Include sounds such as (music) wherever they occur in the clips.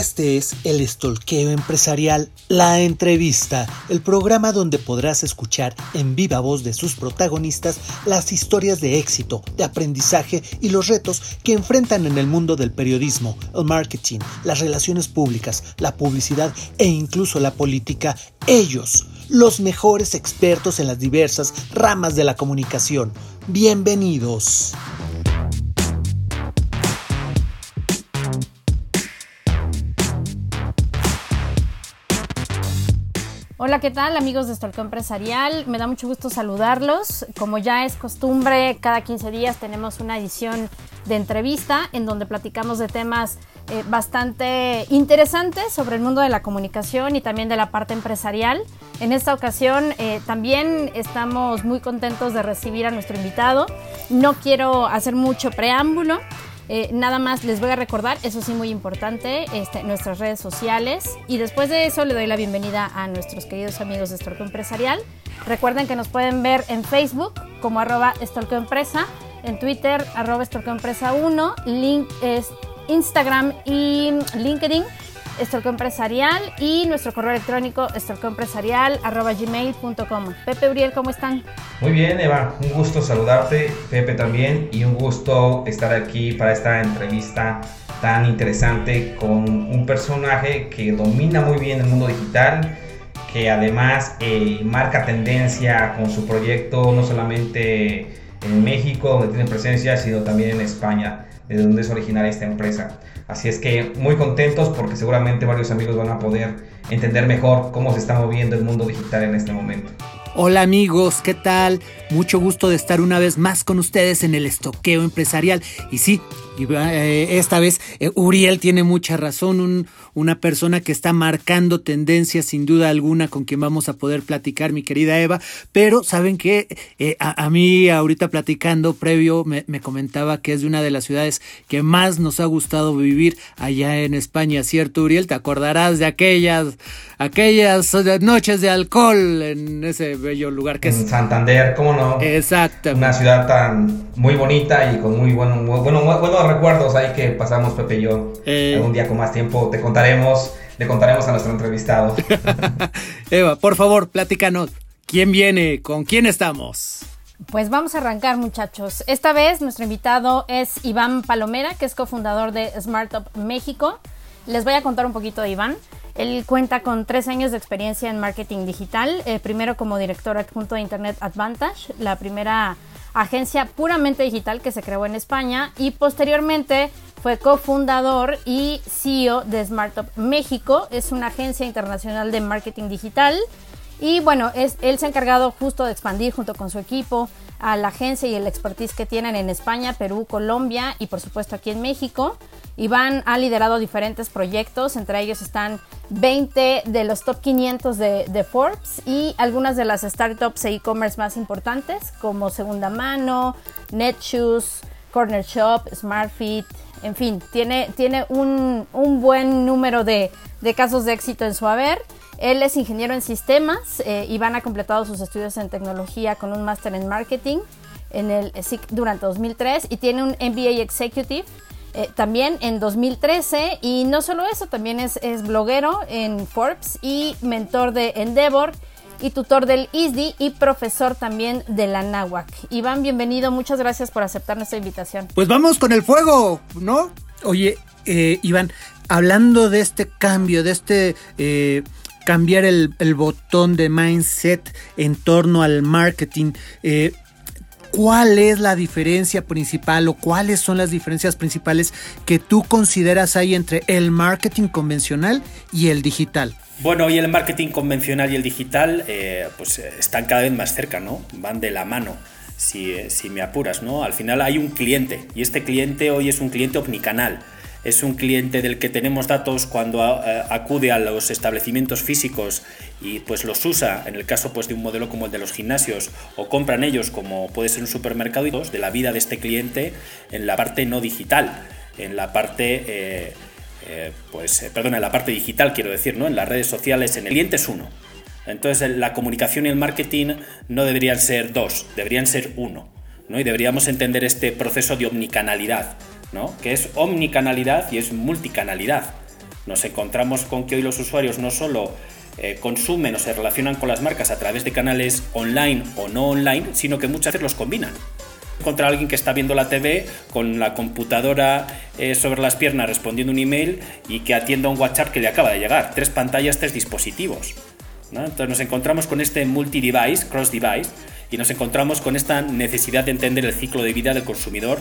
Este es el Estolqueo Empresarial, la entrevista, el programa donde podrás escuchar en viva voz de sus protagonistas las historias de éxito, de aprendizaje y los retos que enfrentan en el mundo del periodismo, el marketing, las relaciones públicas, la publicidad e incluso la política. Ellos, los mejores expertos en las diversas ramas de la comunicación. Bienvenidos. Hola, ¿qué tal amigos de Estolco Empresarial? Me da mucho gusto saludarlos. Como ya es costumbre, cada 15 días tenemos una edición de entrevista en donde platicamos de temas eh, bastante interesantes sobre el mundo de la comunicación y también de la parte empresarial. En esta ocasión eh, también estamos muy contentos de recibir a nuestro invitado. No quiero hacer mucho preámbulo. Eh, nada más les voy a recordar, eso sí muy importante, este, nuestras redes sociales y después de eso le doy la bienvenida a nuestros queridos amigos de Storco Empresarial. Recuerden que nos pueden ver en Facebook como arroba Empresa, en Twitter arroba Empresa 1, link, Instagram y LinkedIn Estorco Empresarial y nuestro correo electrónico estorcoempresarial.gmail.com. Pepe Uriel, ¿cómo están? Muy bien, Eva, un gusto saludarte, Pepe también, y un gusto estar aquí para esta entrevista tan interesante con un personaje que domina muy bien el mundo digital, que además eh, marca tendencia con su proyecto no solamente en México, donde tiene presencia, sino también en España, de donde es originaria esta empresa. Así es que muy contentos porque seguramente varios amigos van a poder entender mejor cómo se está moviendo el mundo digital en este momento. Hola amigos, ¿qué tal? Mucho gusto de estar una vez más con ustedes en el estoqueo empresarial. Y sí, eh, esta vez eh, Uriel tiene mucha razón, una persona que está marcando tendencias sin duda alguna con quien vamos a poder platicar, mi querida Eva. Pero saben que eh, a, mí ahorita platicando previo me, me, comentaba que es de una de las ciudades que más nos ha gustado vivir allá en España, ¿cierto Uriel? ¿Te acordarás de aquellas, aquellas noches de alcohol en ese bello lugar que en Santander, ¿cómo no? Exacto. Una ciudad tan muy bonita y con muy bueno, bueno, recuerdos ahí que pasamos Pepe y yo. Eh. Algún día con más tiempo te contaremos, le contaremos a nuestro entrevistado. (laughs) Eva, por favor, platícanos. ¿Quién viene? ¿Con quién estamos? Pues vamos a arrancar, muchachos. Esta vez nuestro invitado es Iván Palomera, que es cofundador de SmartUp México. Les voy a contar un poquito de Iván. Él cuenta con tres años de experiencia en marketing digital, eh, primero como director adjunto de Internet Advantage, la primera agencia puramente digital que se creó en España y posteriormente fue cofundador y CEO de SmartUp México, es una agencia internacional de marketing digital y bueno, es, él se ha encargado justo de expandir junto con su equipo a la agencia y el expertise que tienen en España, Perú, Colombia y por supuesto aquí en México. Iván ha liderado diferentes proyectos, entre ellos están 20 de los top 500 de, Forbes y algunas de las startups e e-commerce más importantes como Segunda Mano, Netshoes, Corner Shop, SmartFit, en fin, tiene, tiene un, buen número de, casos de éxito en su haber. Él es ingeniero en sistemas. Eh, Iván ha completado sus estudios en tecnología con un máster en marketing en el durante 2003 y tiene un MBA Executive eh, también en 2013 y no solo eso, también es, bloguero en Forbes y mentor de Endeavor y tutor del ISDI y profesor también de la NAWAC. Iván, bienvenido, muchas gracias por aceptar nuestra invitación. Pues vamos con el fuego, ¿no? Oye, eh, Iván, hablando de este cambio, de este... Eh, cambiar el, botón de mindset en torno al marketing. ¿Cuál es la diferencia principal o cuáles son las diferencias principales que tú consideras hay entre el marketing convencional y el digital? Bueno, hoy el marketing convencional y el digital eh, pues eh, están cada vez más cerca, ¿no? Van de la mano, si, eh, si me apuras, ¿no? Al final hay un cliente y este cliente hoy es un cliente omnicanal es un cliente del que tenemos datos cuando eh, acude a los establecimientos físicos y pues los usa, en el caso pues de un modelo como el de los gimnasios, o compran ellos como puede ser un supermercado, de la vida de este cliente en la parte no digital, en la parte... Eh, eh, pues, perdón, en la parte digital quiero decir, ¿no? En las redes sociales, en el cliente es uno. Entonces la comunicación y el marketing no deberían ser dos, deberían ser uno. ¿no? Y deberíamos entender este proceso de omnicanalidad que es omnicanalidad y es multicanalidad. Nos encontramos con que hoy los usuarios no solo eh, consumen o se relacionan con las marcas a través de canales online o no online, sino que muchas veces los combinan. Contra alguien que está viendo la TV con la computadora eh, sobre las piernas respondiendo un email y que atienda un WhatsApp que le acaba de llegar. Tres pantallas, tres dispositivos. Entonces nos encontramos con este multi-device, cross-device, y nos encontramos con esta necesidad de entender el ciclo de vida del consumidor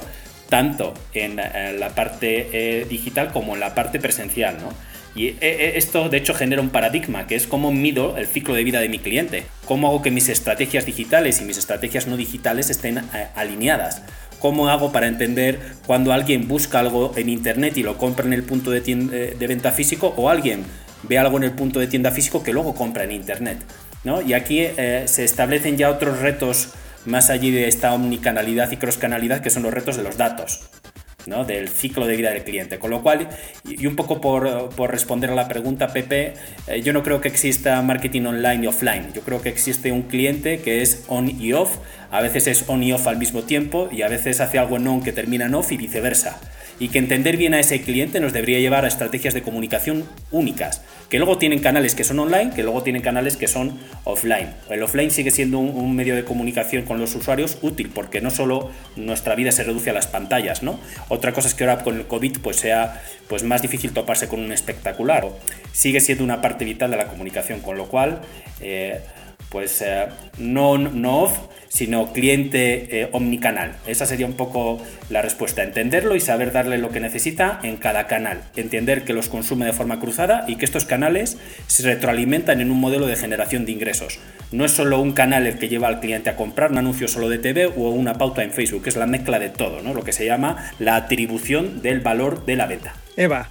tanto en, la parte eh, digital como en la parte presencial. ¿no? Y eh, eh, esto de hecho genera un paradigma, que es cómo mido el ciclo de vida de mi cliente, cómo hago que mis estrategias digitales y mis estrategias no digitales estén eh, alineadas. ¿Cómo hago para entender cuando alguien busca algo en Internet y lo compra en el punto de, de venta físico o alguien ve algo en el punto de tienda físico que luego compra en Internet? ¿no? Y aquí se establecen ya otros retos más allí de esta omnicanalidad y crosscanalidad que son los retos de los datos del ciclo de vida del cliente. Con lo cual, y un poco por, responder a la pregunta, Pepe, eh, yo no creo que exista marketing online y offline. Yo creo que existe un cliente que es on y off. A veces es on y off al mismo tiempo y a veces hace algo en on que termina en off y viceversa y que entender bien a ese cliente nos debería llevar a estrategias de comunicación únicas, que luego tienen canales que son online, que luego tienen canales que son offline. El offline sigue siendo un, medio de comunicación con los usuarios útil, porque no solo nuestra vida se reduce a las pantallas, ¿no? Otra cosa es que ahora con el COVID pues sea pues más difícil toparse con un espectacular. Sigue siendo una parte vital de la comunicación, con lo cual eh, pues eh, no, off, sino cliente eh, omnicanal. Esa sería un poco la respuesta, entenderlo y saber darle lo que necesita en cada canal, entender que los consume de forma cruzada y que estos canales se retroalimentan en un modelo de generación de ingresos. No es solo un canal el que lleva al cliente a comprar un anuncio solo de TV o una pauta en Facebook, es la mezcla de todo, ¿no? lo que se llama la atribución del valor de la venta. Eva,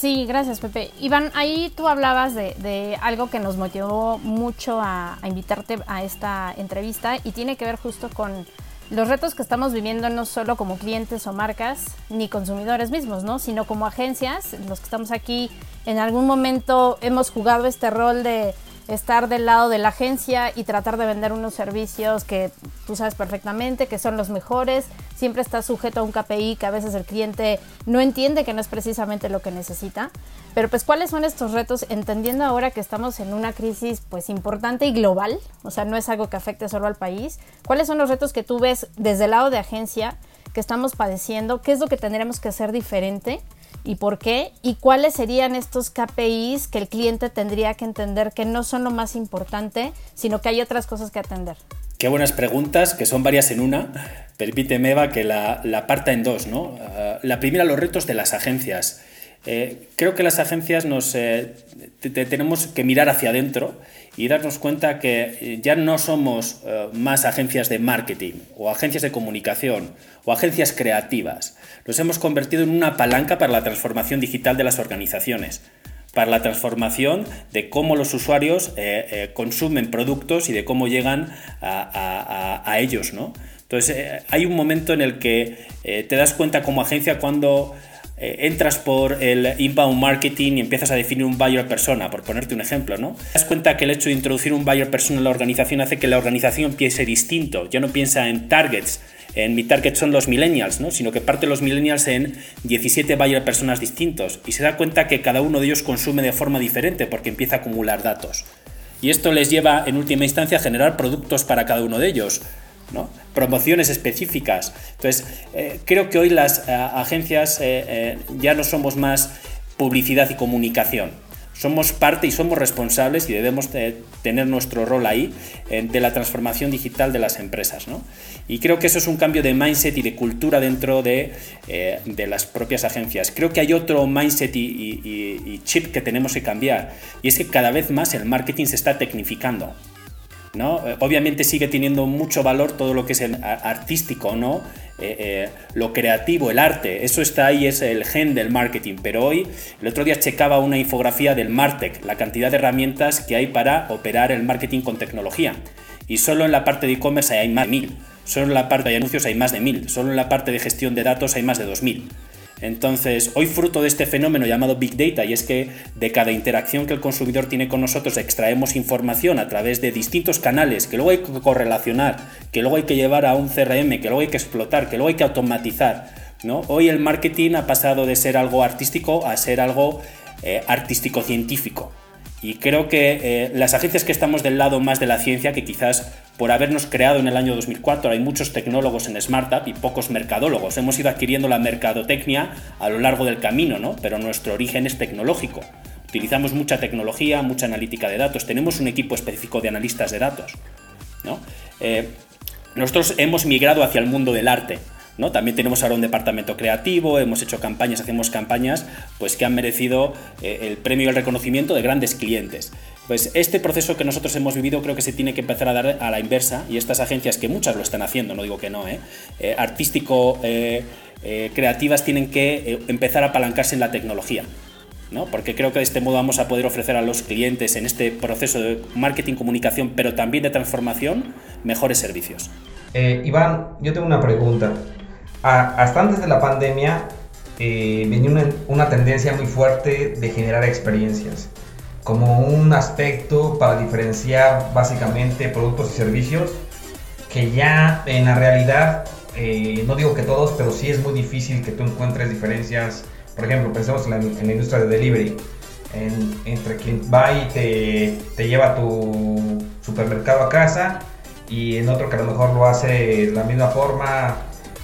Sí, gracias Pepe. Iván, ahí tú hablabas de, algo que nos motivó mucho a, invitarte a esta entrevista y tiene que ver justo con los retos que estamos viviendo no solo como clientes o marcas ni consumidores mismos, ¿no? sino como agencias, los que estamos aquí en algún momento hemos jugado este rol de estar del lado de la agencia y tratar de vender unos servicios que tú sabes perfectamente que son los mejores. Siempre está sujeto a un KPI que a veces el cliente no entiende que no es precisamente lo que necesita. Pero pues cuáles son estos retos entendiendo ahora que estamos en una crisis pues importante y global, o sea, no es algo que afecte solo al país. ¿Cuáles son los retos que tú ves desde el lado de agencia que estamos padeciendo? ¿Qué es lo que tendremos que hacer diferente? Y por qué y cuáles serían estos KPIs que el cliente tendría que entender que no son lo más importante, sino que hay otras cosas que atender. Qué buenas preguntas, que son varias en una. Permíteme, Eva, que la, la parta en dos. ¿no? Ah, la primera, los retos de las agencias. Eh, creo que las agencias nos eh, tenemos que mirar hacia adentro y darnos cuenta que eh, ya no somos más agencias de marketing o agencias de comunicación o agencias creativas. Nos hemos convertido en una palanca para la transformación digital de las organizaciones para la transformación de cómo los usuarios consumen productos y de cómo llegan a, ellos. ¿no? Entonces, hay un momento en el que te das cuenta como agencia cuando eh, entras por el inbound marketing y empiezas a definir un buyer persona, por ponerte un ejemplo, ¿no? Te das cuenta que el hecho de introducir un buyer persona en la organización hace que la organización piense distinto, ya no piensa en targets, en mi target son los millennials, ¿no? sino que parte los millennials en 17 buyer personas distintos y se da cuenta que cada uno de ellos consume de forma diferente porque empieza a acumular datos. Y esto les lleva en última instancia a generar productos para cada uno de ellos promociones específicas. Entonces, eh, creo que hoy las eh, agencias eh, ya no somos más publicidad y comunicación. Somos parte y somos responsables y debemos tener nuestro rol ahí de la transformación digital de las empresas. Y creo que eso es un cambio de mindset y de cultura dentro de, de las propias agencias. Creo que hay otro mindset y, y chip que tenemos que cambiar y es que cada vez más el marketing se está tecnificando. ¿No? Eh, obviamente sigue teniendo mucho valor todo lo que es el artístico, ¿no? Eh, eh, lo creativo, el arte, eso está ahí, es el gen del marketing. Pero hoy, el otro día checaba una infografía del Martech, la cantidad de herramientas que hay para operar el marketing con tecnología. Y solo en la parte de e-commerce hay más de mil, solo en la parte de anuncios hay más de mil, solo en la parte de gestión de datos hay más de dos mil. Entonces, hoy fruto de este fenómeno llamado Big Data, y es que de cada interacción que el consumidor tiene con nosotros extraemos información a través de distintos canales que luego hay que correlacionar, que luego hay que llevar a un CRM, que luego hay que explotar, que luego hay que automatizar. ¿no? Hoy el marketing ha pasado de ser algo artístico a ser algo artístico-científico. Y creo que las agencias que estamos del lado más de la ciencia, que quizás por habernos creado en el año 2004, hay muchos tecnólogos en Smartup y pocos mercadólogos. Hemos ido adquiriendo la mercadotecnia a lo largo del camino, ¿no? pero nuestro origen es tecnológico. Utilizamos mucha tecnología, mucha analítica de datos, tenemos un equipo específico de analistas de datos. ¿no? Eh, nosotros hemos migrado hacia el mundo del arte. También tenemos ahora un departamento creativo, hemos hecho campañas, hacemos campañas pues, que han merecido eh, el premio y el reconocimiento de grandes clientes. Pues este proceso que nosotros hemos vivido creo que se tiene que empezar a dar a la inversa y estas agencias, que muchas lo están haciendo, no digo que no, ¿eh? eh artístico, eh, creativas tienen que empezar a apalancarse en la tecnología. ¿no? Porque creo que de este modo vamos a poder ofrecer a los clientes en este proceso de marketing, comunicación, pero también de transformación, mejores servicios. Iván, yo tengo una pregunta. Hasta antes de la pandemia venía una, una tendencia muy fuerte de generar experiencias como un aspecto para diferenciar básicamente productos y servicios que ya en la realidad, eh, no digo que todos, pero sí es muy difícil que tú encuentres diferencias. Por ejemplo, pensemos en la, industria de delivery, entre quien va y te, te lleva tu supermercado a casa y en otro que a lo mejor lo hace de la misma forma,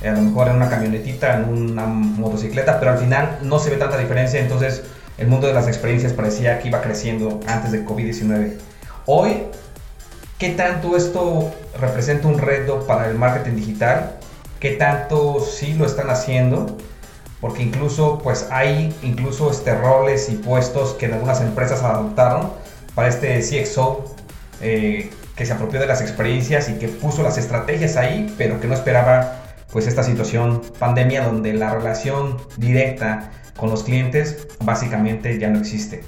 a lo mejor en una camionetita, en una motocicleta, pero al final no se ve tanta diferencia, entonces el mundo de las experiencias parecía que iba creciendo antes del COVID-19. Hoy, ¿qué tanto esto representa un reto para el marketing digital? ¿Qué tanto sí lo están haciendo? Porque incluso pues hay incluso este roles y puestos que en algunas empresas adoptaron para este CXO eh, que se apropió de las experiencias y que puso las estrategias ahí, pero que no esperaba pues esta situación pandemia donde la relación directa con los clientes básicamente ya no existe.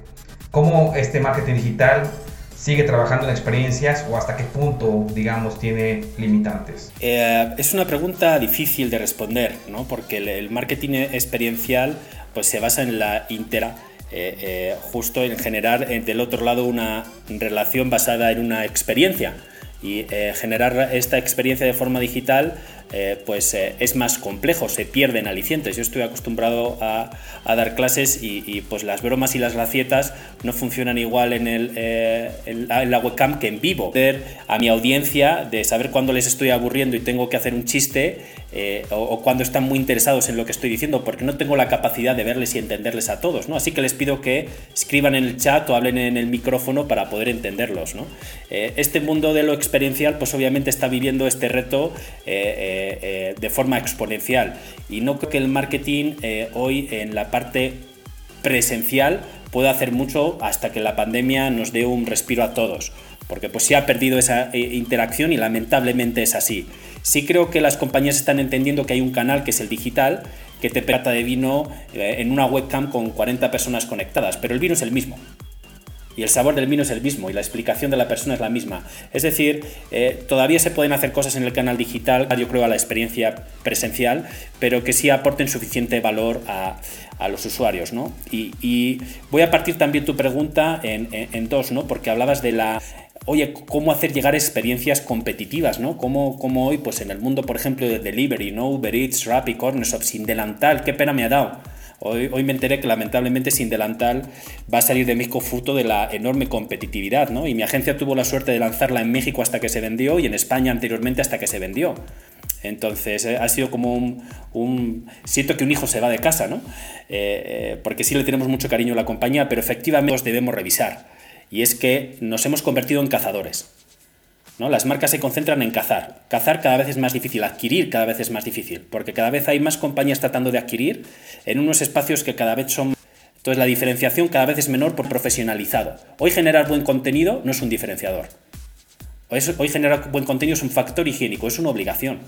¿Cómo este marketing digital sigue trabajando en experiencias o hasta qué punto, digamos, tiene limitantes? Eh, es una pregunta difícil de responder, ¿no? porque el, marketing experiencial pues, se basa en la intera. Eh, eh, justo en generar del otro lado una relación basada en una experiencia y generar esta experiencia de forma digital eh, pues eh, es más complejo, se pierden alicientes. Yo estoy acostumbrado a, dar clases y, pues las bromas y las gracietas no funcionan igual en, el, eh, en, la, webcam que en vivo. A mi audiencia de saber cuándo les estoy aburriendo y tengo que hacer un chiste o, o, cuando están muy interesados en lo que estoy diciendo, porque no tengo la capacidad de verles y entenderles a todos. ¿no? Así que les pido que escriban en el chat o hablen en el micrófono para poder entenderlos. ¿no? este mundo de lo experiencial pues obviamente está viviendo este reto. Eh, de forma exponencial. Y no creo que el marketing eh, hoy en la parte presencial pueda hacer mucho hasta que la pandemia nos dé un respiro a todos. Porque pues se ha perdido esa eh, interacción y lamentablemente es así. Sí creo que las compañías están entendiendo que hay un canal que es el digital, que te trata de vino en una webcam con 40 personas conectadas, pero el vino es el mismo y el sabor del vino es el mismo y la explicación de la persona es la misma. Es decir, eh, todavía se pueden hacer cosas en el canal digital, yo creo, a la experiencia presencial, pero que sí aporten suficiente valor a, los usuarios. ¿no? Y, voy a partir también tu pregunta en, dos, ¿no? porque hablabas de la oye, cómo hacer llegar experiencias competitivas, ¿no? Como, hoy, pues en el mundo, por ejemplo, de delivery, ¿no? Uber Eats, Rappi, Cornershop, sin delantal, qué pena me ha dado. Hoy, me enteré que lamentablemente sin delantal va a salir de México fruto de la enorme competitividad, ¿no? Y mi agencia tuvo la suerte de lanzarla en México hasta que se vendió y en España anteriormente hasta que se vendió. Entonces eh, ha sido como un, Siento que un hijo se va de casa, ¿no? Eh, eh, porque sí le tenemos mucho cariño a la compañía, pero efectivamente los debemos revisar. Y es que nos hemos convertido en cazadores. Las marcas se concentran en cazar. Cazar cada vez es más difícil, adquirir cada vez es más difícil, porque cada vez hay más compañías tratando de adquirir en unos espacios que cada vez son... Entonces la diferenciación cada vez es menor por profesionalizado. Hoy generar buen contenido no es un diferenciador. Hoy generar buen contenido es un factor higiénico, es una obligación.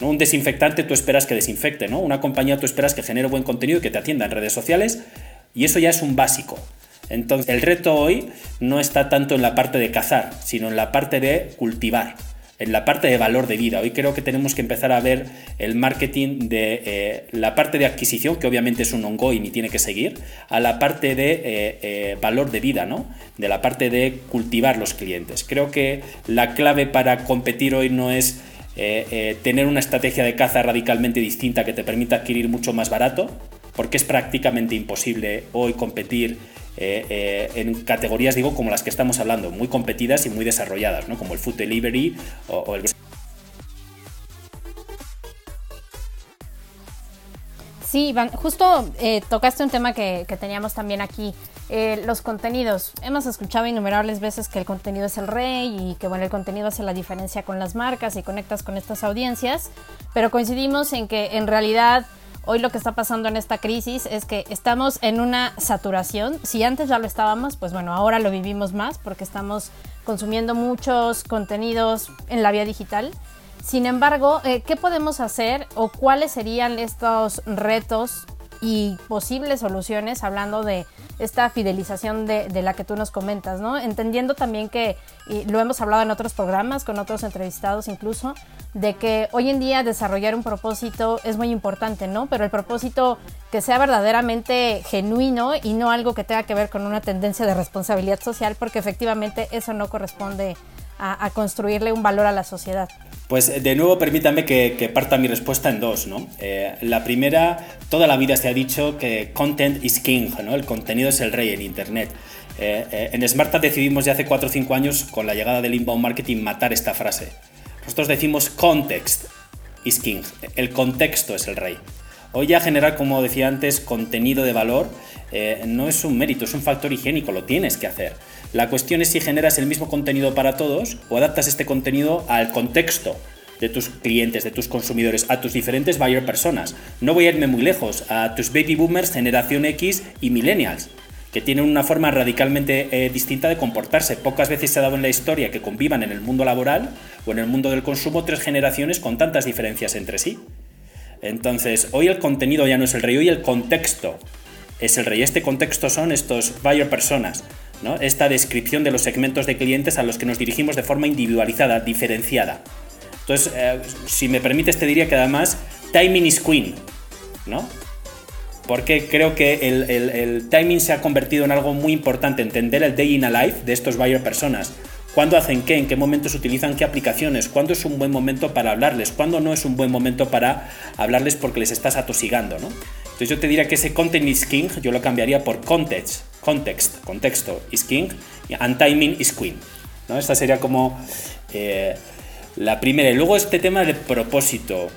¿No? Un desinfectante tú esperas que desinfecte, ¿no? Una compañía tú esperas que genere buen contenido y que te atienda en redes sociales y eso ya es un básico. Entonces, el reto hoy no está tanto en la parte de cazar, sino en la parte de cultivar, en la parte de valor de vida. Hoy creo que tenemos que empezar a ver el marketing de eh, la parte de adquisición, que obviamente es un ongoing y tiene que seguir, a la parte de eh, eh, valor de vida, ¿no? De la parte de cultivar los clientes. Creo que la clave para competir hoy no es tener una estrategia de caza radicalmente distinta que te permita adquirir mucho más barato, porque es prácticamente imposible hoy competir en categorías, digo, como las que estamos hablando, muy competidas y muy desarrolladas, ¿no? como el food delivery o, o el Sí, Iván, justo eh, tocaste un tema que, teníamos también aquí, eh, los contenidos. Hemos escuchado innumerables veces que el contenido es el rey y que bueno, el contenido hace la diferencia con las marcas y conectas con estas audiencias, pero coincidimos en que en realidad hoy lo que está pasando en esta crisis es que estamos en una saturación. Si antes ya lo estábamos, pues bueno, ahora lo vivimos más porque estamos consumiendo muchos contenidos en la vía digital sin embargo, eh, ¿qué podemos hacer o cuáles serían estos retos y posibles soluciones hablando de esta fidelización de, la que tú nos comentas. Entendiendo también que, y lo hemos hablado en otros programas, con otros entrevistados incluso, de que hoy en día desarrollar un propósito es muy importante, ¿no? Pero el propósito que sea verdaderamente genuino y no algo que tenga que ver con una tendencia de responsabilidad social, porque efectivamente eso no corresponde a construirle un valor a la sociedad. Pues de nuevo permítame que, parta mi respuesta en dos. ¿no? Eh, la primera, toda la vida se ha dicho que content is king, el contenido es el rey en Internet. Eh, eh, en Smarta decidimos ya hace 4 o 5 años, con la llegada del inbound marketing, matar esta frase. Nosotros decimos context is king, el contexto es el rey. Hoy ya generar, como decía antes, contenido de valor no es un mérito, es un factor higiénico, lo tienes que hacer. La cuestión es si generas el mismo contenido para todos o adaptas este contenido al contexto de tus clientes, de tus consumidores, a tus diferentes buyer personas. No voy a irme muy lejos, a tus baby boomers, generación X y millennials, que tienen una forma radicalmente eh, distinta de comportarse. Pocas veces se ha dado en la historia que convivan en el mundo laboral o en el mundo del consumo tres generaciones con tantas diferencias entre sí. Entonces, hoy el contenido ya no es el rey, hoy el contexto es el rey. Este contexto son estos buyer personas esta descripción de los segmentos de clientes a los que nos dirigimos de forma individualizada, diferenciada. Entonces, eh, si me permites, te diría que además timing is queen, ¿no? Porque creo que el, timing se ha convertido en algo muy importante, entender el day in a life de estos buyer personas. ¿Cuándo hacen qué? ¿En qué momentos utilizan qué aplicaciones? ¿Cuándo es un buen momento para hablarles? ¿Cuándo no es un buen momento para hablarles porque les estás atosigando? ¿no? Entonces yo te diría que ese content is king, yo lo cambiaría por context, context, contexto is king, and timing is queen. ¿no? Esta sería como eh, la primera. Y luego este tema de propósito.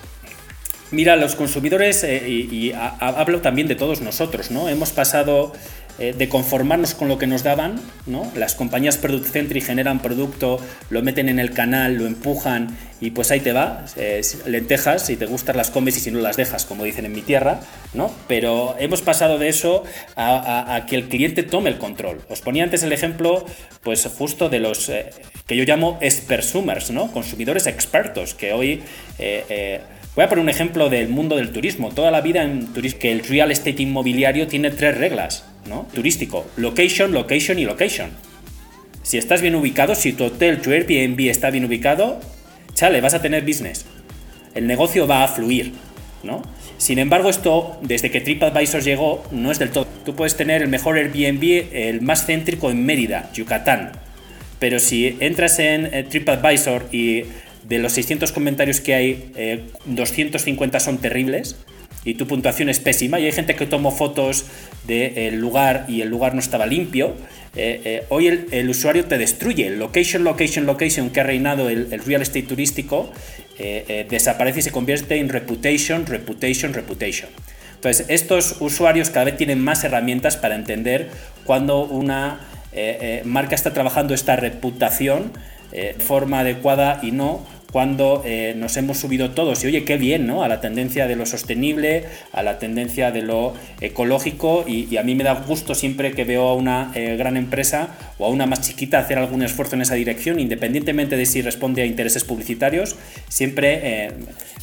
Mira, los consumidores, eh, y, hablo también de todos nosotros, ¿no? Hemos pasado eh, de conformarnos con lo que nos daban, ¿no? Las compañías Product Centric generan producto, lo meten en el canal, lo empujan y pues ahí te va, eh, lentejas, si te gustan las comes y si no las dejas, como dicen en mi tierra, ¿no? Pero hemos pasado de eso a, que el cliente tome el control. Os ponía antes el ejemplo, pues justo de los eh, que yo llamo expersumers, ¿no? Consumidores expertos, que hoy... Voy a poner un ejemplo del mundo del turismo. Toda la vida en turismo, que el real estate inmobiliario tiene tres reglas. Turístico. Location, location y location. Si estás bien ubicado, si tu hotel, tu Airbnb está bien ubicado, chale, vas a tener business. El negocio va a fluir, ¿no? Sin embargo, esto, desde que TripAdvisor llegó, no es del todo. Tú puedes tener el mejor Airbnb, el más céntrico en Mérida, Yucatán. Pero si entras en eh, TripAdvisor y de los 600 comentarios que hay, 250 eh, son terribles, y tu puntuación es pésima y hay gente que tomó fotos del lugar y el lugar no estaba limpio, eh, eh, hoy el, usuario te destruye. Location, location, location que ha reinado el, real estate turístico eh, desaparece y se convierte en reputation, reputation, reputation. Entonces, estos usuarios cada vez tienen más herramientas para entender cuando una marca está trabajando esta reputación de forma adecuada y no cuando eh, nos hemos subido todos y oye, qué bien, ¿no? A la tendencia de lo sostenible, a la tendencia de lo ecológico y, a mí me da gusto siempre que veo a una eh, gran empresa o a una más chiquita hacer algún esfuerzo en esa dirección, independientemente de si responde a intereses publicitarios, siempre eh,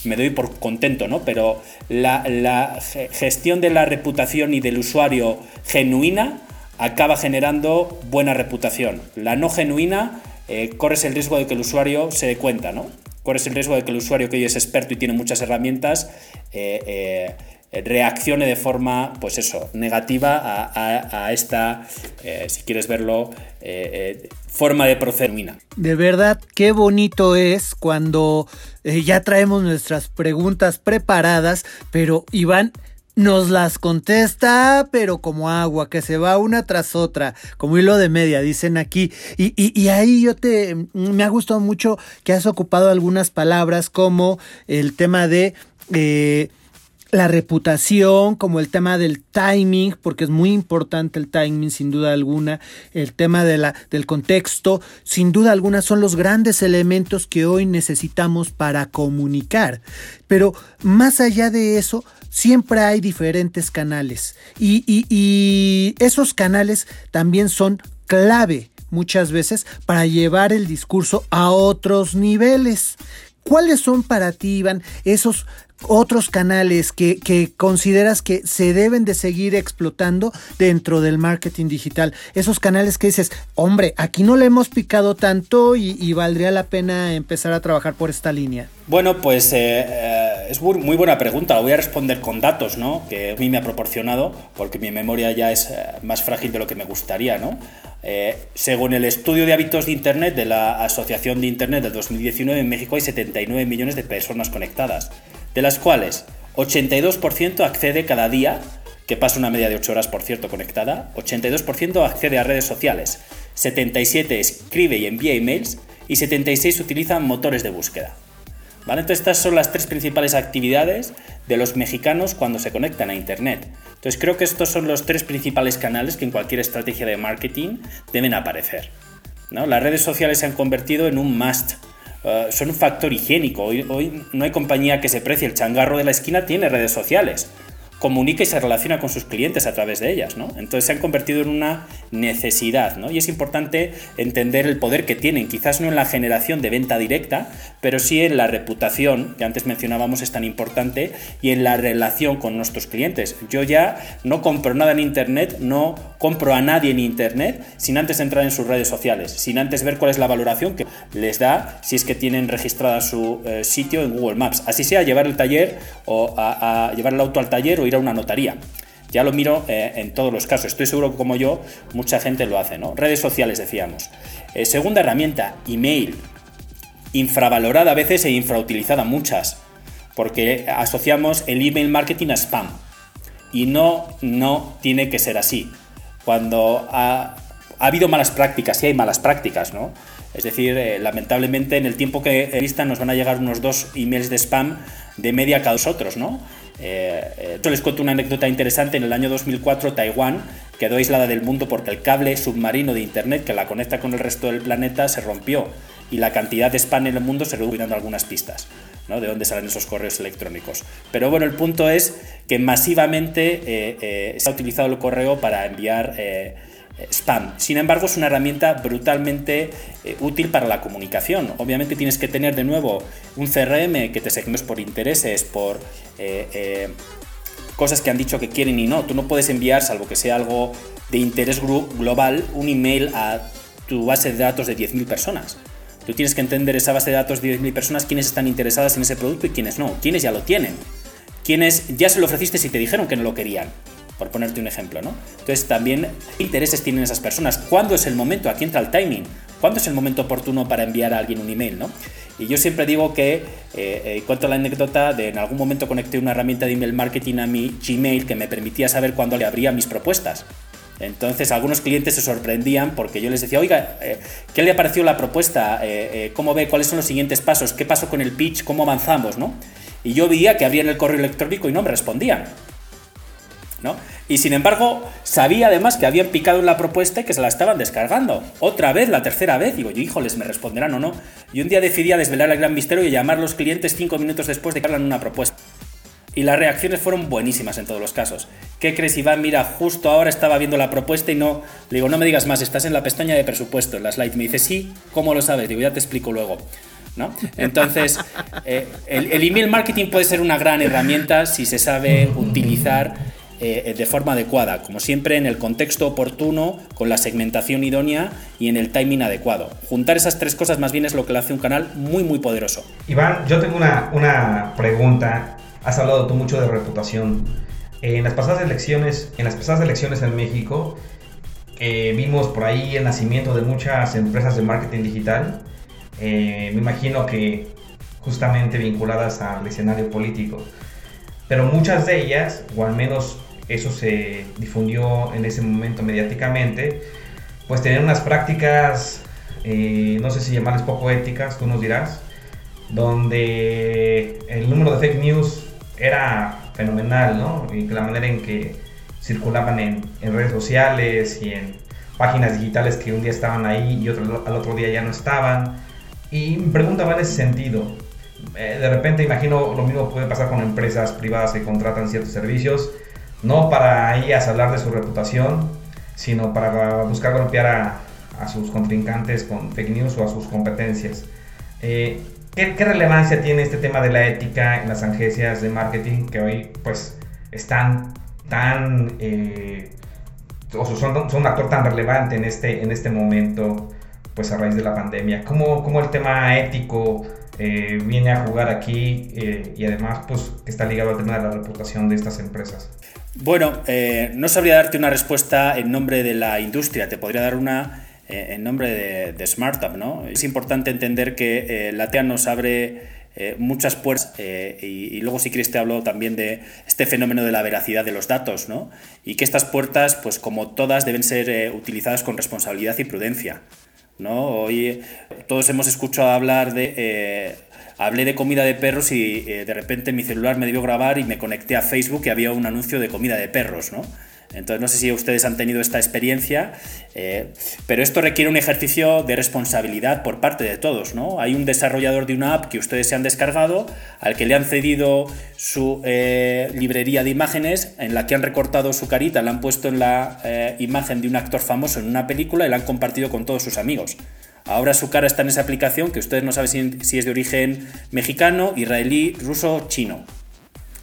me doy por contento, ¿no? Pero la, la gestión de la reputación y del usuario genuina acaba generando buena reputación. La no genuina eh, corres el riesgo de que el usuario se dé cuenta, ¿no? Corres el riesgo de que el usuario que hoy es experto y tiene muchas herramientas eh, eh, reaccione de forma, pues eso, negativa a, esta, si quieres verlo, forma de proceder. De verdad, qué bonito es cuando ya traemos nuestras preguntas preparadas, pero Iván nos las contesta, pero como agua, que se va una tras otra, como hilo de media, dicen aquí. Y, y, ahí yo te, me ha gustado mucho que has ocupado algunas palabras como el tema de... Eh, la reputación, como el tema del timing, porque es muy importante el timing, sin duda alguna, el tema de la, del contexto, sin duda alguna son los grandes elementos que hoy necesitamos para comunicar. Pero más allá de eso, siempre hay diferentes canales y, y esos canales también son clave muchas veces para llevar el discurso a otros niveles. ¿Cuáles son para ti, Iván, esos otros canales que, consideras que se deben de seguir explotando dentro del marketing digital? Esos canales que dices, hombre, aquí no le hemos picado tanto y, valdría la pena empezar a trabajar por esta línea. Bueno, pues eh, eh, es muy, buena pregunta. Lo voy a responder con datos, ¿no? Que a mí me ha proporcionado, porque mi memoria ya es eh, más frágil de lo que me gustaría, ¿no? según el estudio de hábitos de Internet de la Asociación de Internet del 2019, en México hay 79 millones de personas conectadas de las cuales 82% accede cada día, que pasa una media de 8 horas por cierto conectada, 82% accede a redes sociales, 77 escribe y envía emails y 76 utilizan motores de búsqueda. ¿Vale? Entonces estas son las tres principales actividades de los mexicanos cuando se conectan a Internet. Entonces creo que estos son los tres principales canales que en cualquier estrategia de marketing deben aparecer. ¿no? Las redes sociales se han convertido en un must eh, son un factor higiénico. Hoy, hoy no hay compañía que se precie. El changarro de la esquina tiene redes sociales comunica y se relaciona con sus clientes a través de ellas, ¿no? Entonces se han convertido en una necesidad, ¿no? Y es importante entender el poder que tienen, quizás no en la generación de venta directa, pero sí en la reputación, que antes mencionábamos es tan importante, y en la relación con nuestros clientes. Yo ya no compro nada en Internet, no compro a nadie en Internet sin antes entrar en sus redes sociales, sin antes ver cuál es la valoración que les da si es que tienen registrada su eh, sitio en Google Maps. Así sea, llevar el taller o a, llevar el auto al taller o ir a una notaría. Ya lo miro eh, en todos los casos. Estoy seguro que como yo, mucha gente lo hace. ¿no? Redes sociales, decíamos. Eh, segunda herramienta, email. Infravalorada a veces e infrautilizada muchas. Porque asociamos el email marketing a spam. Y no, no tiene que ser así. Cuando ha, habido malas prácticas, sí hay malas prácticas, ¿no? Es decir, eh, lamentablemente en el tiempo que vista nos van a llegar unos dos emails de spam de media cada otros, ¿no? Eh, eh les cuento una anécdota interesante. En el año 2004, Taiwán quedó aislada del mundo porque el cable submarino de Internet que la conecta con el resto del planeta se rompió y la cantidad de spam en el mundo se redujo dando algunas pistas. ¿no? de dónde salen esos correos electrónicos. Pero bueno, el punto es que masivamente eh, eh, se ha utilizado el correo para enviar spam. Sin embargo, es una herramienta brutalmente eh, útil para la comunicación. Obviamente tienes que tener de nuevo un CRM que te segmentes por intereses, por eh, eh, cosas que han dicho que quieren y no. Tú no puedes enviar, salvo que sea algo de interés global, un email a tu base de datos de 10.000 personas. Tú tienes que entender esa base de datos de 10.000 personas, quiénes están interesadas en ese producto y quiénes no, quiénes ya lo tienen, quiénes ya se lo ofreciste si te dijeron que no lo querían por ponerte un ejemplo, ¿no? Entonces también qué intereses tienen esas personas, cuándo es el momento, aquí entra el timing, cuándo es el momento oportuno para enviar a alguien un email, ¿no? Y yo siempre digo que, eh, eh, cuento la anécdota de en algún momento conecté una herramienta de email marketing a mi Gmail que me permitía saber cuándo le abría mis propuestas. Entonces algunos clientes se sorprendían porque yo les decía, oiga, eh, ¿qué le ha parecido la propuesta? ¿Cómo ve? ¿Cuáles son los siguientes pasos? ¿Qué pasó con el pitch? ¿Cómo avanzamos? ¿no? Y yo veía que abrían el correo electrónico y no me respondían. Y sin embargo, sabía además que habían picado en la propuesta y que se la estaban descargando. Otra vez, la tercera vez. Digo, yo, híjoles, me responderán o no. Y un día decidí a desvelar el gran misterio y llamar a los clientes cinco minutos después de que hagan una propuesta. Y las reacciones fueron buenísimas en todos los casos. ¿Qué crees, Iván? Mira, justo ahora estaba viendo la propuesta y no. Le digo, no me digas más, estás en la pestaña de presupuesto, en la slide. Me dice, sí, ¿cómo lo sabes? Digo, ya te explico luego. ¿No? Entonces, eh, el, email marketing puede ser una gran herramienta si se sabe utilizar eh, de forma adecuada, como siempre en el contexto oportuno, con la segmentación idónea y en el timing adecuado. Juntar esas tres cosas más bien es lo que le hace un canal muy muy poderoso. Iván, yo tengo una, una pregunta. Has hablado tú mucho de reputación. En las pasadas elecciones, en las pasadas elecciones en México, eh, vimos por ahí el nacimiento de muchas empresas de marketing digital. Eh, me imagino que justamente vinculadas al escenario político. pero muchas de ellas, o al menos eso se difundió en ese momento mediáticamente, pues tenían unas prácticas, eh, no sé si llamarles poco éticas, tú nos dirás, donde el número de fake news era fenomenal, ¿no? Y la manera en que circulaban en, redes sociales y en páginas digitales que un día estaban ahí y al otro día ya no estaban. Y me preguntaba en ese sentido. Eh, de repente imagino lo mismo puede pasar con empresas privadas que contratan ciertos servicios, no para ellas hablar de su reputación, sino para buscar golpear a, sus contrincantes con fake news o a sus competencias. Eh, ¿qué, ¿qué, relevancia tiene este tema de la ética en las agencias de marketing que hoy pues están tan eh, o son, un actor tan relevante en este, en este momento, pues a raíz de la pandemia. ¿Cómo, cómo el tema ético eh, viene a jugar aquí y además pues está ligado al tema de la reputación de estas empresas? Bueno, eh, no sabría darte una respuesta en nombre de la industria, te podría dar una eh, en nombre de, de SmartUp, ¿no? Es importante entender que la TEA nos abre eh, muchas puertas eh, y, luego si quieres te hablo también de este fenómeno de la veracidad de los datos, ¿no? Y que estas puertas, pues como todas, deben ser eh, utilizadas con responsabilidad y prudencia, ¿no? Hoy todos hemos escuchado hablar de... hablé de comida de perros y de repente mi celular me debió grabar y me conecté a Facebook y había un anuncio de comida de perros, ¿no? Entonces no sé si ustedes han tenido esta experiencia, eh, pero esto requiere un ejercicio de responsabilidad por parte de todos. ¿no? Hay un desarrollador de una app que ustedes se han descargado, al que le han cedido su eh, librería de imágenes, en la que han recortado su carita, la han puesto en la eh, imagen de un actor famoso en una película y la han compartido con todos sus amigos. Ahora su cara está en esa aplicación que ustedes no saben si, es de origen mexicano, israelí, ruso, chino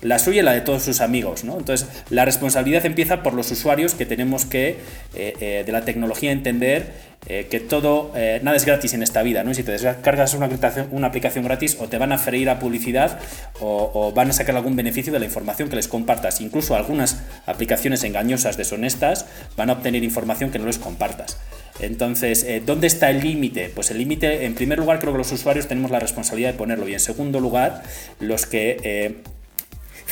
la suya y la de todos sus amigos. ¿no? Entonces, la responsabilidad empieza por los usuarios que tenemos que, eh, eh, de la tecnología, entender eh, que todo, nada es gratis en esta vida. ¿no? Si te descargas una, una aplicación gratis, o te van a freír a publicidad o, van a sacar algún beneficio de la información que les compartas. Incluso algunas aplicaciones engañosas, deshonestas, van a obtener información que no les compartas. Entonces, ¿dónde está el límite? Pues el límite, en primer lugar, creo que los usuarios tenemos la responsabilidad de ponerlo. Y en segundo lugar, los que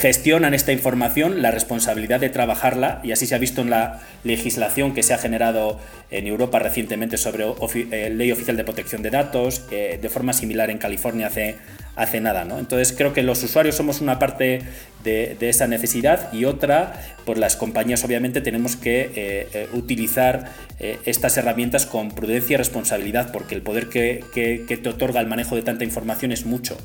gestionan esta información, la responsabilidad de trabajarla, y así se ha visto en la legislación que se ha generado en Europa recientemente sobre eh, Ley Oficial de Protección de Datos, eh, de forma similar en California hace, hace nada. ¿no? Entonces creo que los usuarios somos una parte de, esa necesidad y otra, pues las compañías obviamente tenemos que eh, utilizar estas herramientas con prudencia y responsabilidad, porque el poder que te otorga el manejo de tanta información es mucho.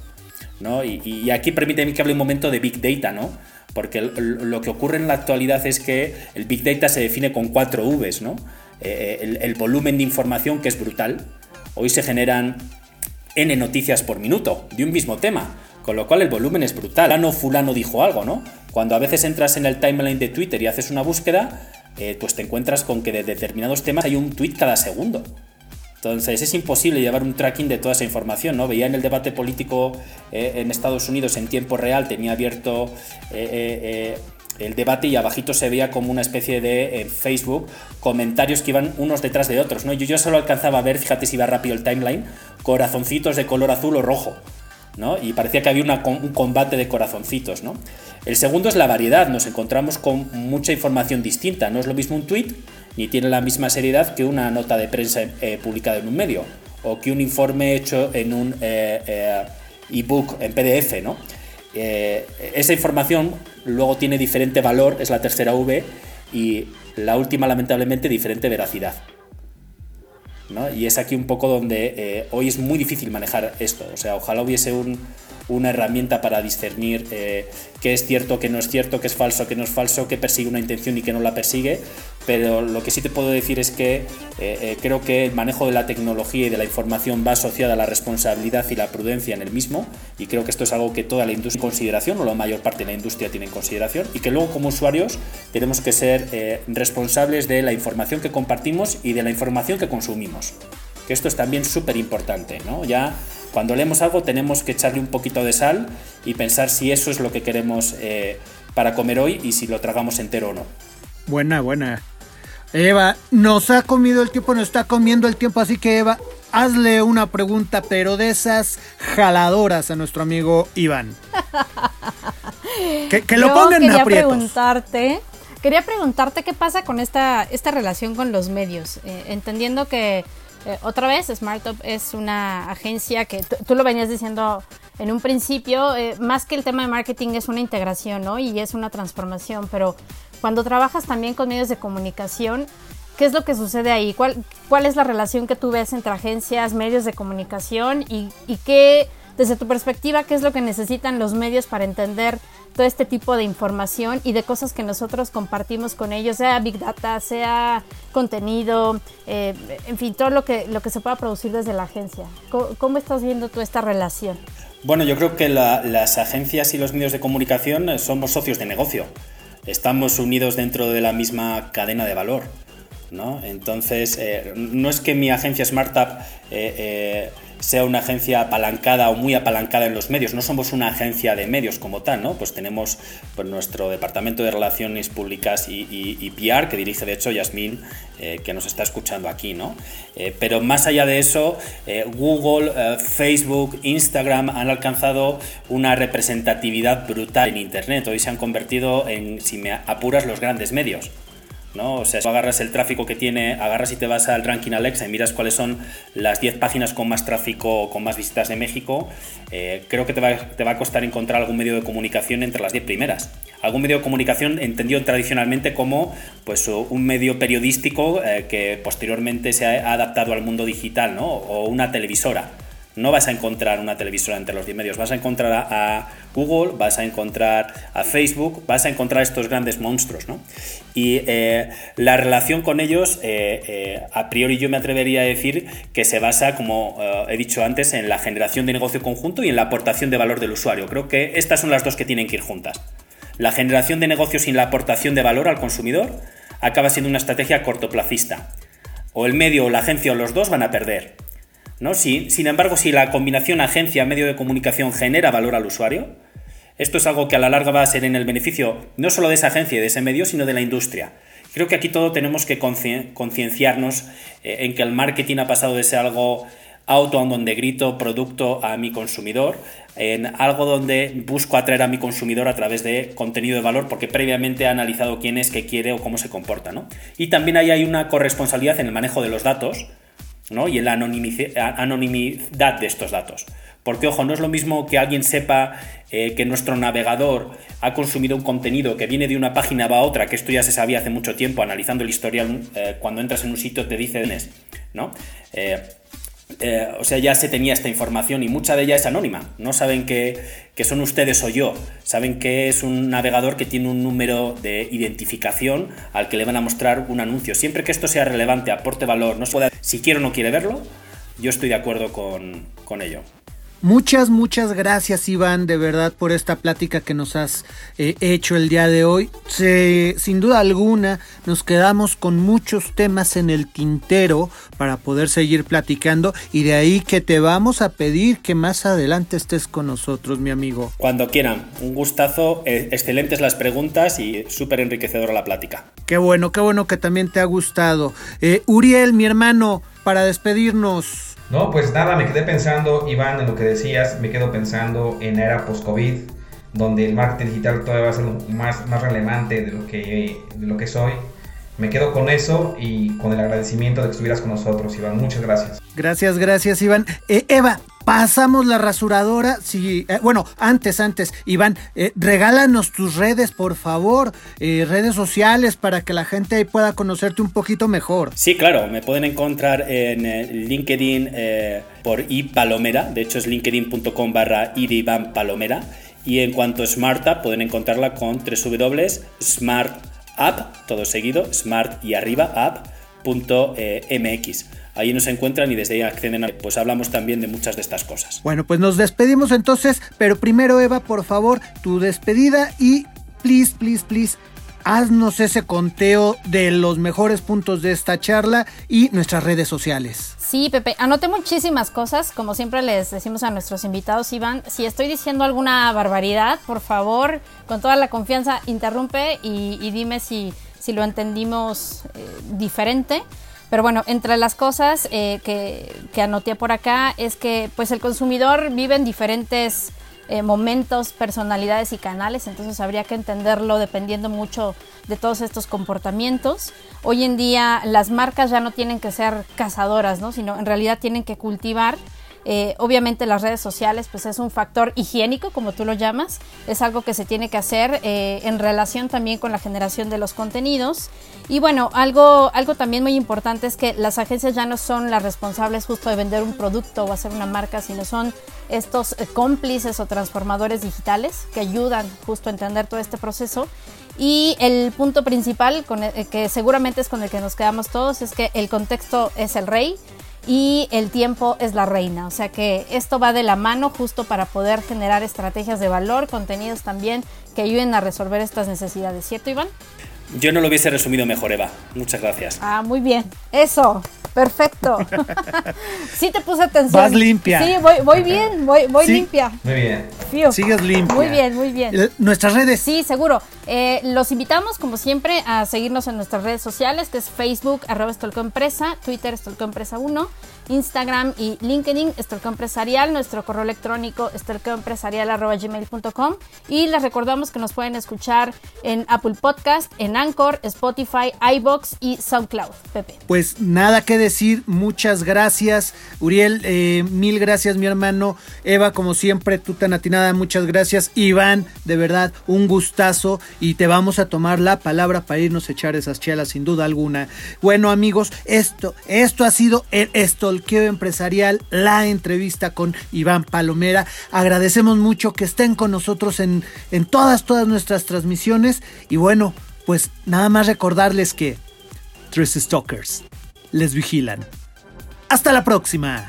Y, aquí permíteme que hable un momento de Big Data, ¿no? Porque lo que ocurre en la actualidad es que el Big Data se define con cuatro Vs, ¿no? Eh, eh, el, volumen de información que es brutal. Hoy se generan N noticias por minuto de un mismo tema, con lo cual el volumen es brutal. Fulano, fulano dijo algo, ¿no? Cuando a veces entras en el timeline de Twitter y haces una búsqueda, eh, pues te encuentras con que de determinados temas hay un tweet cada segundo. Entonces es imposible llevar un tracking de toda esa información, ¿no? Veía en el debate político eh, en Estados Unidos en tiempo real, tenía abierto eh, eh, el debate y abajito se veía como una especie de Facebook comentarios que iban unos detrás de otros, ¿no? Yo, solo alcanzaba a ver, fíjate si iba rápido el timeline, corazoncitos de color azul o rojo. ¿no? Y parecía que había un combate de corazoncitos, ¿no? El segundo es la variedad, nos encontramos con mucha información distinta, no es lo mismo un tweet ni tiene la misma seriedad que una nota de prensa eh, publicada en un medio o que un informe hecho en un eh, eh, ebook en PDF, ¿no? esa información luego tiene diferente valor, es la tercera V, y la última lamentablemente diferente veracidad. ¿no? Y es aquí un poco donde hoy es muy difícil manejar esto. O sea, ojalá hubiese un, una herramienta para discernir eh, qué es cierto, qué no es cierto, qué es falso, qué no es falso, qué persigue una intención y qué no la persigue. Pero lo que sí te puedo decir es que eh, eh, creo que el manejo de la tecnología y de la información va asociada a la responsabilidad y la prudencia en el mismo. Y creo que esto es algo que toda la industria tiene en consideración, o la mayor parte de la industria tiene en consideración. Y que luego como usuarios tenemos que ser responsables de la información que compartimos y de la información que consumimos. Que esto es también súper importante, ¿no? Ya cuando leemos algo tenemos que echarle un poquito de sal y pensar si eso es lo que queremos eh, para comer hoy y si lo tragamos entero o no. Buena, buena. Eva, nos ha comido el tiempo, nos está comiendo el tiempo, así que Eva, hazle una pregunta, pero de esas jaladoras a nuestro amigo Iván. Que, lo pongan quería preguntarte, quería preguntarte qué pasa con esta, esta relación con los medios, eh, entendiendo que eh, otra vez SmartUp es una agencia que tú lo venías diciendo en un principio, eh, más que el tema de marketing es una integración, ¿no? Y es una transformación, pero cuando trabajas también con medios de comunicación, ¿qué es lo que sucede ahí? ¿Cuál, cuál es la relación que tú ves entre agencias, medios de comunicación y, y qué desde tu perspectiva, ¿qué es lo que necesitan los medios para entender todo este tipo de información y de cosas que nosotros compartimos con ellos, sea Big Data, sea contenido, eh, en fin, todo lo que, lo que se pueda producir desde la agencia? ¿Cómo, estás viendo tú esta relación? Bueno, yo creo que las agencias y los medios de comunicación eh, somos socios de negocio. Estamos unidos dentro de la misma cadena de valor. ¿no? Entonces, eh, no es que mi agencia SmartUp sea una agencia apalancada o muy apalancada en los medios. No somos una agencia de medios como tal, ¿no? Pues tenemos pues, nuestro departamento de relaciones públicas y, PR, que dirige de hecho Yasmín, eh, que nos está escuchando aquí, ¿no? Eh, pero más allá de eso, eh, Google, Facebook, Instagram han alcanzado una representatividad brutal en Internet. Hoy se han convertido en, si me apuras, los grandes medios. ¿No? O sea, si agarras el tráfico que tiene, agarras y te vas al ranking Alexa y miras cuáles son las 10 páginas con más tráfico, con más visitas de México, eh, creo que te va, a costar encontrar algún medio de comunicación entre las 10 primeras. Algún medio de comunicación entendido tradicionalmente como pues, un medio periodístico eh, que posteriormente se ha adaptado al mundo digital, ¿no? O una televisora no vas a encontrar una televisora entre los 10 medios, vas a encontrar a, Google, vas a encontrar a Facebook, vas a encontrar estos grandes monstruos, ¿no? Y eh, la relación con ellos, eh, eh, a priori yo me atrevería a decir que se basa, como he dicho antes, en la generación de negocio conjunto y en la aportación de valor del usuario. Creo que estas son las dos que tienen que ir juntas. La generación de negocio sin la aportación de valor al consumidor acaba siendo una estrategia cortoplacista. O el medio o la agencia o los dos van a perder. ¿No? sin embargo, si la combinación agencia-medio de comunicación genera valor al usuario, esto es algo que a la larga va a ser en el beneficio no solo de esa agencia y de ese medio, sino de la industria. Creo que aquí todo tenemos que concienciarnos eh, en que el marketing ha pasado de ser algo auto donde grito producto a mi consumidor, en algo donde busco atraer a mi consumidor a través de contenido de valor porque previamente ha analizado quién es, qué quiere o cómo se comporta. Y también ahí hay una corresponsabilidad en el manejo de los datos, y en la anonimidad de estos datos. Porque, ojo, no es lo mismo que alguien sepa eh, que nuestro navegador ha consumido un contenido que viene de una página va a otra, que esto ya se sabía hace mucho tiempo, analizando el historial, eh, cuando entras en un sitio te dice, ¿no? Eh, eh, o sea, ya se tenía esta información y mucha de ella es anónima. No saben que, son ustedes o yo. Saben que es un navegador que tiene un número de identificación al que le van a mostrar un anuncio. Siempre que esto sea relevante, aporte valor, no se pueda, si quiero o no quiere verlo, yo estoy de acuerdo con, con ello. Muchas, muchas gracias Iván, de verdad, por esta plática que nos has eh, hecho el día de hoy. sin duda alguna, nos quedamos con muchos temas en el tintero para poder seguir platicando y de ahí que te vamos a pedir que más adelante estés con nosotros, mi amigo. Cuando quieran, un gustazo, eh, excelentes las preguntas y súper enriquecedora la plática. Qué bueno, qué bueno que también te ha gustado. Eh, Uriel, mi hermano, para despedirnos. No, pues nada, me quedé pensando, Iván, en lo que decías, me quedo pensando en la era post-COVID, donde el marketing digital todavía va a ser más, más relevante de lo, que, de lo que soy. Me quedo con eso y con el agradecimiento de que estuvieras con nosotros, Iván. Muchas gracias. Gracias, gracias, Iván. Eh, Eva, pasamos la rasuradora. Sí, eh, bueno, antes, antes, Iván, eh, regálanos tus redes, por favor, redes sociales para que la gente pueda conocerte un poquito mejor. Sí, claro, me pueden encontrar en LinkedIn por iPalomera, de hecho es linkedin.com barra Iván Palomera. Y en cuanto a Smartup, pueden encontrarla con www.smartapp, todo seguido, smart y arriba app.mx. Ahí nos encuentran y desde ahí acceden a... Pues hablamos también de muchas de estas cosas. Bueno, pues nos despedimos entonces, pero primero Eva, por favor, tu despedida y please, please, please, haznos ese conteo de los mejores puntos de esta charla y nuestras redes sociales. Sí, Pepe, anoté muchísimas cosas, como siempre les decimos a nuestros invitados, Iván, si estoy diciendo alguna barbaridad, por favor, con toda la confianza, interrumpe y, dime si, si, lo entendimos eh, diferente. Pero bueno, entre las cosas eh, que, anoté por acá es que pues el consumidor vive en diferentes eh, momentos, personalidades y canales, entonces habría que entenderlo dependiendo mucho de todos estos comportamientos. Hoy en día las marcas ya no tienen que ser cazadoras, ¿no? sino en realidad tienen que cultivar eh, obviamente las redes sociales pues es un factor higiénico, como tú lo llamas, es algo que se tiene que hacer eh, en relación también con la generación de los contenidos. Y bueno, algo, algo también muy importante es que las agencias ya no son las responsables justo de vender un producto o hacer una marca, sino son estos eh, cómplices o transformadores digitales que ayudan justo a entender todo este proceso. Y el punto principal, que seguramente es con el que nos quedamos todos, es que el contexto es el rey y el tiempo es la reina. O sea que esto va de la mano justo para poder generar estrategias de valor, contenidos también que ayuden a resolver estas necesidades, ¿cierto Iván? Yo no lo hubiese resumido mejor, Eva. Muchas gracias. Ah, muy bien. Eso. Perfecto. (laughs) sí te puse atención. Vas limpia. Sí, voy, voy bien, voy, voy limpia. Muy bien. Sigues limpia. Muy bien, muy bien. Nuestras redes. Sí, seguro. Eh, los invitamos, como siempre, a seguirnos en nuestras redes sociales, que es Facebook, arroba Empresa, Twitter, Empresa 1, Instagram y LinkedIn, Estolco Empresarial, nuestro correo electrónico, gmail.com y les recordamos que nos pueden escuchar en Apple Podcast, en Anchor, Spotify, iBox y SoundCloud. Pepe. Pues nada que decir, muchas gracias. Uriel, eh, mil gracias, mi hermano. Eva, como siempre, tú tan atinada, muchas gracias. Iván, de verdad, un gustazo y te vamos a tomar la palabra para irnos a echar esas chelas, sin duda alguna. Bueno, amigos, esto, esto ha sido el Estolqueo Empresarial, la entrevista con Iván Palomera. Agradecemos mucho que estén con nosotros en, en todas, todas nuestras transmisiones. Y bueno, pues nada más recordarles que Tres Stalkers les vigilan. Hasta la próxima.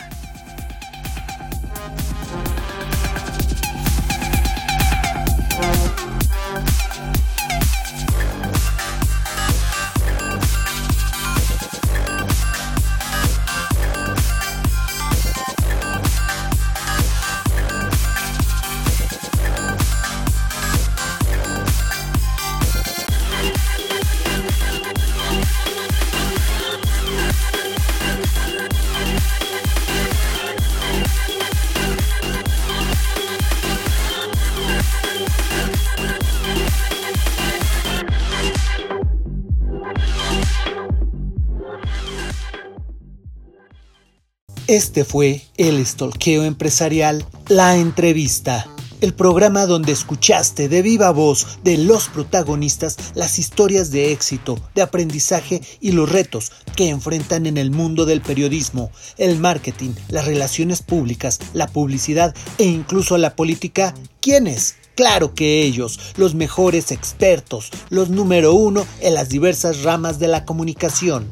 Este fue el Estolqueo Empresarial, la entrevista. El programa donde escuchaste de viva voz de los protagonistas las historias de éxito, de aprendizaje y los retos que enfrentan en el mundo del periodismo, el marketing, las relaciones públicas, la publicidad e incluso la política. ¿Quiénes? Claro que ellos, los mejores expertos, los número uno en las diversas ramas de la comunicación.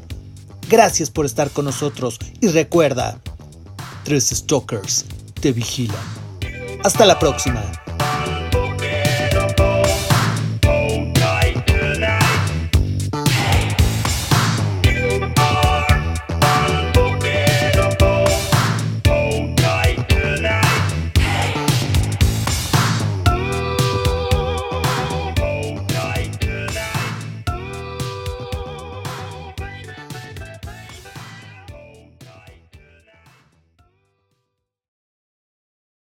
Gracias por estar con nosotros y recuerda, tres stalkers te vigilan. Hasta la próxima.